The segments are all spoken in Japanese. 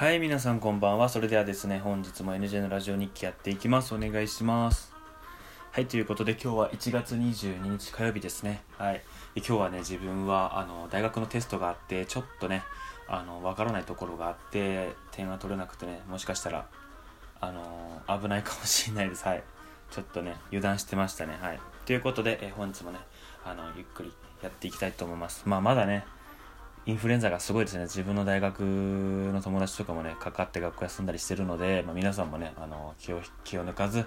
はい、皆さんこんばんは。それではですね、本日も NJ のラジオ日記やっていきます。お願いします。はい、ということで今日は1月22日火曜日ですね。はい。今日はね、自分はあの大学のテストがあって、ちょっとね、あの、わからないところがあって、点が取れなくてね、もしかしたら、あの危ないかもしれないです。はい。ちょっとね、油断してましたね。はい。ということで、え本日もね、あの、ゆっくりやっていきたいと思います。まあ、まだね、インフルエンザがすごいですね。自分の大学の友達とかもね、かかって学校休んだりしてるので、まあ、皆さんもね、あの気を気を抜かず、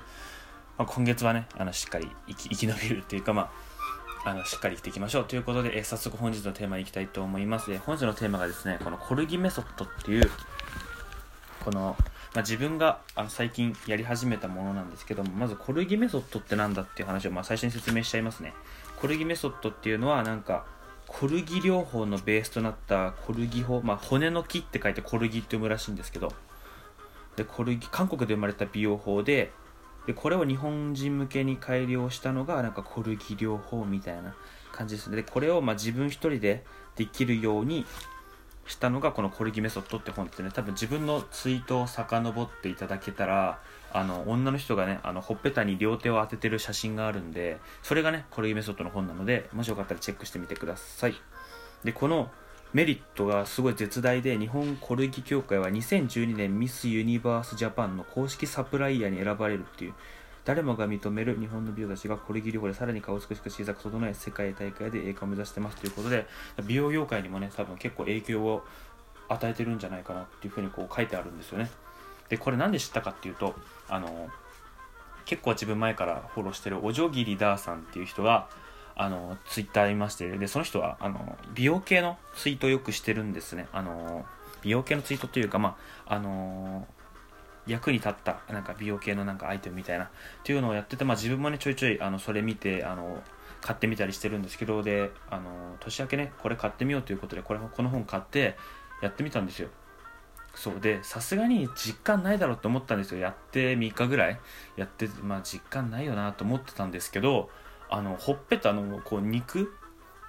まあ、今月はね、あのしっかり生き生き延びるっていうか、まあ、あのしっかり生きていきましょうということで、え早速本日のテーマに行きたいと思います。え本日のテーマがですね、このコルギメソッドっていう、この、まあ、自分があの最近やり始めたものなんですけども、まずコルギメソッドってなんだっていう話をまあ最初に説明しちゃいますね。コルギメソッドっていうのは、なんか、コルギ療法のベースとなったコルギ法、まあ、骨の木って書いてコルギって読むらしいんですけど、で、コルギ、韓国で生まれた美容法で、で、これを日本人向けに改良したのが、なんかコルギ療法みたいな感じですね。で、これをま自分一人でできるようにしたのがこのコルギメソッドって本ですね。多分自分のツイートを遡っていただけたら、あの、女の人がね、あの、ほっぺたに両手を当ててる写真があるんで、それがね、コルギメソッドの本なので、もしよかったらチェックしてみてください。で、このメリットがすごい絶大で、日本コルギ協会は2012年ミス・ユニバース・ジャパンの公式サプライヤーに選ばれるっていう、誰もが認める日本の美容たちがコルギ療法でさらに顔を美しく小さく整え世界大会で栄冠を目指してますということで美容業界にもね多分結構影響を与えてるんじゃないかなっていうふうにこう書いてあるんですよねでこれなんで知ったかっていうとあの結構自分前からフォローしてるおじょぎりだーさんっていう人があのツイッターいましてでその人はあの美容系のツイートをよくしてるんですね。あの美容系のツイートというかまああの役に立ったなんか美容系のなんかアイテムみたいなっていうのをやってて、まあ、自分もねちょいちょいあのそれ見てあの買ってみたりしてるんですけどであの年明けねこれ買ってみようということでこれこの本買ってやってみたんですよ。そうでさすがに実感ないだろうと思ったんですよ。やって3日ぐらいやってまあ実感ないよなと思ってたんですけどあのほっぺたのこう肉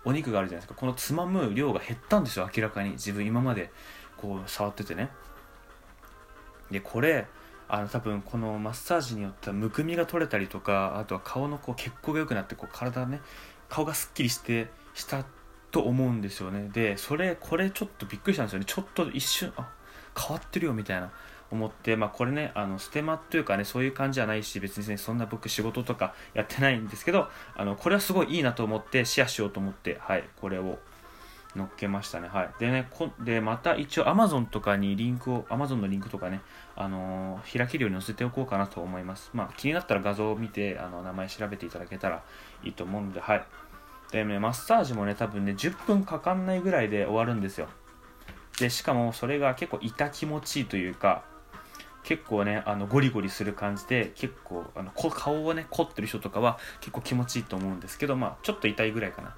お肉があるじゃないですか。このつまむ量が減ったんですよ明らかに。自分今までこう触っててね。でこれあの多分このマッサージによってはむくみが取れたりとかあとは顔のこう血行が良くなってこう体ね顔がすっきりしてしたと思うんですよね。でそれこれちょっとびっくりしたんですよね。ちょっと一瞬あ変わってるよみたいな思ってまあこれねあのステマというかねそういう感じじゃないし別にねそんな僕仕事とかやってないんですけどあのこれはすごいいいなと思ってシェアしようと思ってはいこれを載っけましたね。はい。でね、こで、また一応 Amazon とかにリンクを、Amazon のリンクとかね、あのー開けるように載せておこうかなと思います。まあ、気になったら画像を見て、あの、名前調べていただけたらいいと思うので、はい。でね、マッサージもね、多分ね、10分かかんないぐらいで終わるんですよ。で、しかもそれが結構痛気持ちいいというか、結構ね、あの、ゴリゴリする感じで、結構、あの、顔をね、凝ってる人とかは結構気持ちいいと思うんですけど、まあ、ちょっと痛いぐらいかな。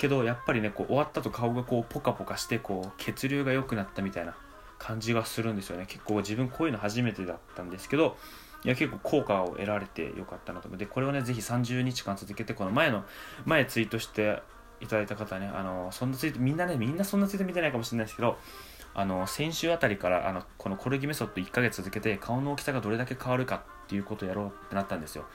けどやっぱりねこう終わったと顔がこうポカポカしてこう血流が良くなったみたいな感じがするんですよね結構自分こういうの初めてだったんですけどいや結構効果を得られてよかったなと思ってこれをねぜひ30日間続けてこの前の前ツイートしていただいた方ねあのそんなツイートみんなねみんなそんなツイート見てないかもしれないですけどあの先週あたりからあのこのコルギメソッド1ヶ月続けて顔の大きさがどれだけ変わるかっていうことをやろうってなったんですよ。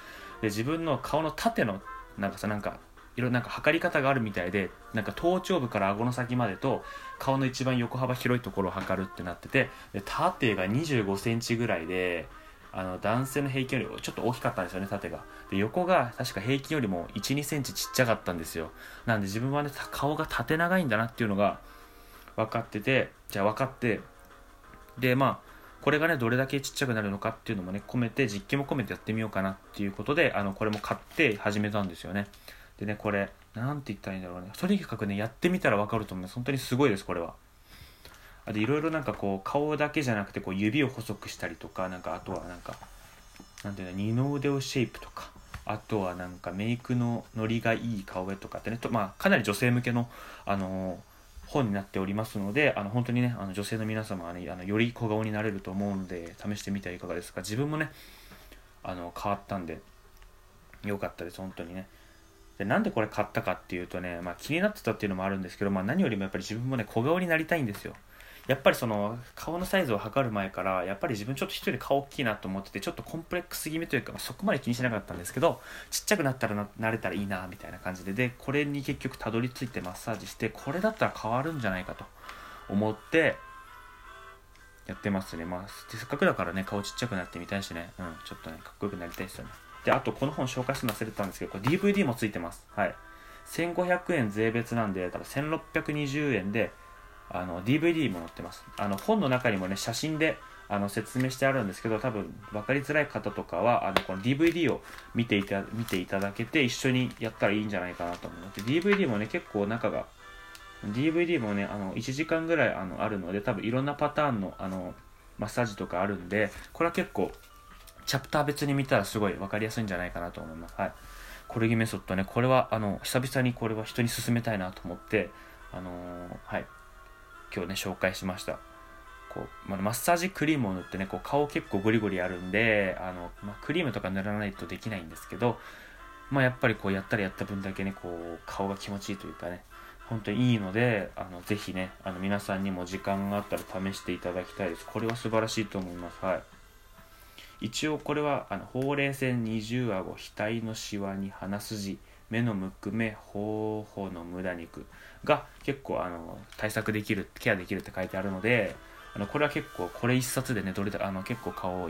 で自分の顔の縦のなんかさなんかいろいろなんか測り方があるみたいでなんか頭頂部から顎の先までと顔の一番横幅広いところを測るってなっててで縦が2 5センチぐらいであの男性の平均よりちょっと大きかったんですよね縦が。で横が確か平均よりも1 2センチちっちゃかったんですよ。なんで自分はね顔が縦長いんだなっていうのが分かっててじゃあ分かってでまあこれがねどれだけちっちゃくなるのかっていうのもね込めて実験も込めてやってみようかなっていうことであのこれも買って始めたんですよね。でねこれなんて言ったらいいんだろうね。とにかくねやってみたら分かると思います本当にすごいですこれは。あといろいろなんかこう顔だけじゃなくてこう指を細くしたりとかなんかあとはなんかなんていうの二の腕をシェイプとかあとはなんかメイクのノリがいい顔絵とかってねと、まあ、かなり女性向けの、あの本になっておりますのであの本当にねあの女性の皆様はねあのより小顔になれると思うので試してみてはいかがですか自分もねあの変わったんでよかったです本当にね。でなんでこれ買ったかっていうとね、まあ、気になってたっていうのもあるんですけど、まあ、何よりもやっぱり自分もね小顔になりたいんですよ。やっぱりその顔のサイズを測る前からやっぱり自分ちょっと一人顔大きいなと思っててちょっとコンプレックス気味というか、ま、そこまで気にしなかったんですけどちっちゃくなったらななれたらいいなみたいな感じで。でこれに結局たどり着いてマッサージしてこれだったら変わるんじゃないかと思ってやってますね。まあせっかくだからね顔ちっちゃくなってみたいしね。うんちょっとねかっこよくなりたいですよね。であとこの本紹介するの忘れてたんですけどこれ DVD もついてます。はい。1500円税別なんでだから1620円であの DVD も載ってます。あの本の中にもね写真であの説明してあるんですけど多分分かりづらい方とかはあのこの DVD を見ていた見ていただけて一緒にやったらいいんじゃないかなと思うので DVD もね結構中が DVD もねあの1時間ぐらいあのあるので多分いろんなパターンのあのマッサージとかあるんでこれは結構チャプター別に見たらすごい分かりやすいんじゃないかなと思います。はい。コルギメソッドねこれはあの久々にこれは人に勧めたいなと思ってあのー、はい。今日ね紹介しました。こう、まあ、マッサージクリームを塗ってねこう顔結構ゴリゴリやるんであの、まあ、クリームとか塗らないとできないんですけどまあやっぱりこうやったらやった分だけねこう顔が気持ちいいというかね本当にいいのであのぜひねあの皆さんにも時間があったら試していただきたいです。これは素晴らしいと思います。はい。一応これはあのほうれい線二重顎額のしわに鼻筋目のむくめ頬の無駄肉が結構あの対策できるケアできるって書いてあるのであのこれは結構これ一冊でねどれだあの結構顔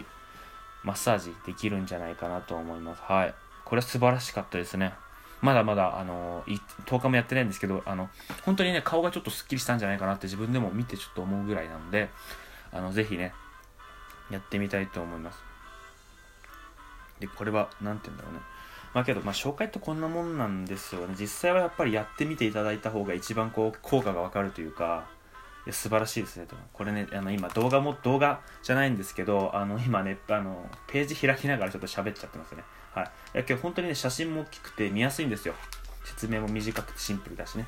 マッサージできるんじゃないかなと思います。はい。これは素晴らしかったですね。まだまだあの10日もやってないんですけどあの本当にね顔がちょっとすっきりしたんじゃないかなって自分でも見てちょっと思うぐらいなのであのぜひねやってみたいと思います。でこれは何て言うんだろうね。まあけど、まあ、紹介ってこんなもんなんですよね。実際はやっぱりやってみていただいた方が一番こう効果がわかるというかいや素晴らしいですねこれねあの今動画も動画じゃないんですけどあの今ねあのページ開きながらちょっと喋っちゃってますね。はい。いや今日本当にね写真も大きくて見やすいんですよ。説明も短くてシンプルだしね。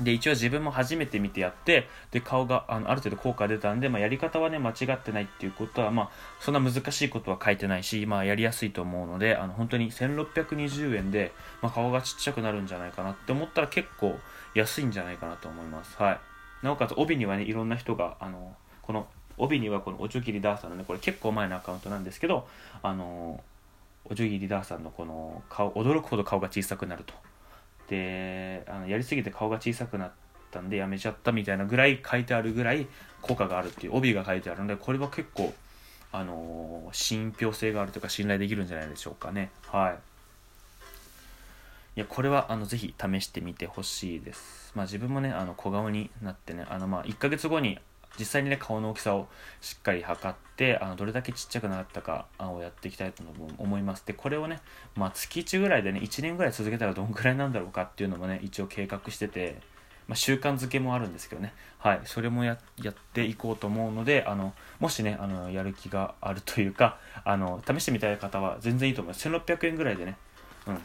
で一応自分も初めて見てやってで顔があのある程度効果出たんで、まあ、やり方はね間違ってないっていうことは、まあ、そんな難しいことは書いてないし、まあ、やりやすいと思うのであの本当に1620円で、まあ、顔がちっちゃくなるんじゃないかなって思ったら結構安いんじゃないかなと思います、はい、なおかつ帯にはねいろんな人があのこの帯にはこのおちょぎりダーさんのねこれ結構前のアカウントなんですけどあのおちょぎりダーさんのこの顔驚くほど顔が小さくなると。であのやりすぎて顔が小さくなったんでやめちゃったみたいなぐらい書いてあるぐらい効果があるっていう帯が書いてあるのでこれは結構あのー、信憑性があるというか信頼できるんじゃないでしょうかね。はい。いやこれはあのぜひ試してみてほしいです。まあ自分もねあの小顔になってねあのまあ1ヶ月後に実際にね顔の大きさをしっかり測ってあのどれだけちっちゃくなったかをやっていきたいと思います。でこれをね、まあ、月1ぐらいでね1年ぐらい続けたらどんぐらいなんだろうかっていうのもね一応計画してて、まあ、習慣づけもあるんですけどね。はい。それもやっていこうと思うのであのもしねあのやる気があるというかあの試してみたい方は全然いいと思います。1600円ぐらいでねうん。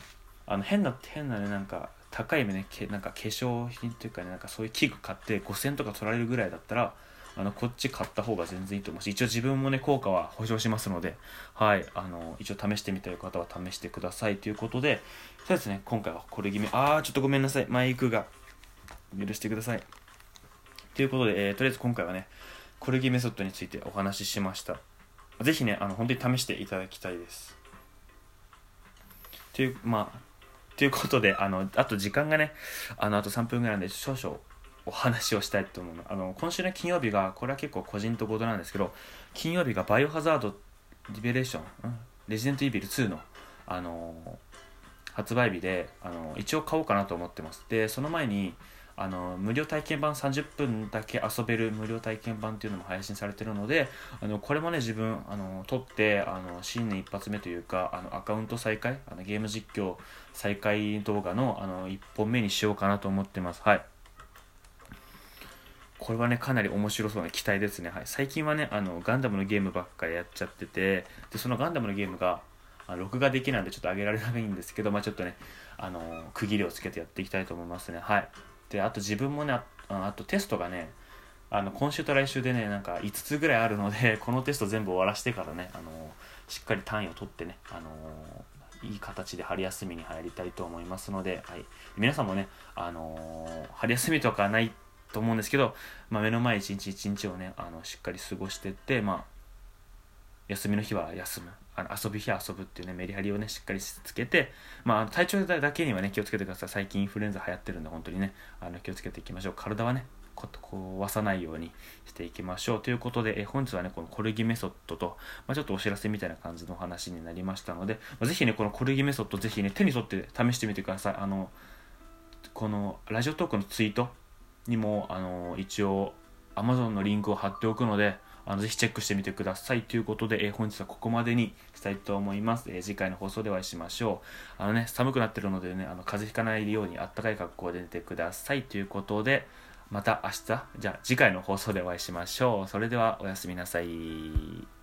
あの変な変なねなんか高い目ねけなんか化粧品というかねなんかそういう器具買って5000とか取られるぐらいだったらあのこっち買った方が全然いいと思うし一応自分もね効果は保証しますのではいあの一応試してみたい方は試してくださいということでそうですね今回はこれ決めあーちょっとごめんなさいマイクが許してください。ということで、えー、とりあえず今回はねコルギメソッドについてお話ししました。ぜひねあの本当に試していただきたいです。というまあということであのあと時間がねあのあと3分ぐらいなんで少々お話をしたいと思うの。あの今週の金曜日がこれは結構個人とことなんですけど金曜日がバイオハザードリベレーション、レジデントイービル2の、あの発売日で、あの一応買おうかなと思ってます。でその前にあの無料体験版30分だけ遊べる無料体験版っていうのも配信されてるのであのこれもね自分あの撮ってあの新年一発目というかあのアカウント再開あのゲーム実況再開動画のあの1本目にしようかなと思ってます。はい。これはね、かなり面白そうな期待ですね。はい、最近はね、あの、ガンダムのゲームばっかりやっちゃってて、で、そのガンダムのゲームが、あ録画できないんでちょっと上げられないんですけど、まあちょっとね、あの、区切りをつけてやっていきたいと思いますね。はい。で、あと自分もね、ああとテストがね、あの、今週と来週でね、なんか5つぐらいあるので、このテスト全部終わらしてからね、あの、しっかり単位を取ってね、あのいい形で春休みに入りたいと思いますので、はい、皆さんもね、あの春休みとかないと思うんですけど、まあ、目の前一日一日をねあのしっかり過ごしてってまあ休みの日は休む。あの遊ぶ日は遊ぶっていうねメリハリをねしっかりつけて、まあ、体調だけにはね気をつけてください。最近インフルエンザ流行ってるんで本当にねあの気をつけていきましょう。体はね壊さないようにしていきましょう。ということで、え本日はねこのコルギメソッドと、まあ、ちょっとお知らせみたいな感じの話になりましたので、まあ、ぜひねこのコルギメソッドぜひね手に取って試してみてください。あのこのラジオトークのツイートにもあの一応 Amazon のリンクを貼っておくのであのぜひチェックしてみてくださいということで、えー、本日はここまでにしたいと思います、えー、次回の放送でお会いしましょう。あのね寒くなってるのでねあの風邪ひかないようにあったかい格好で寝てくださいということでまた明日じゃあ次回の放送でお会いしましょう。それではおやすみなさい。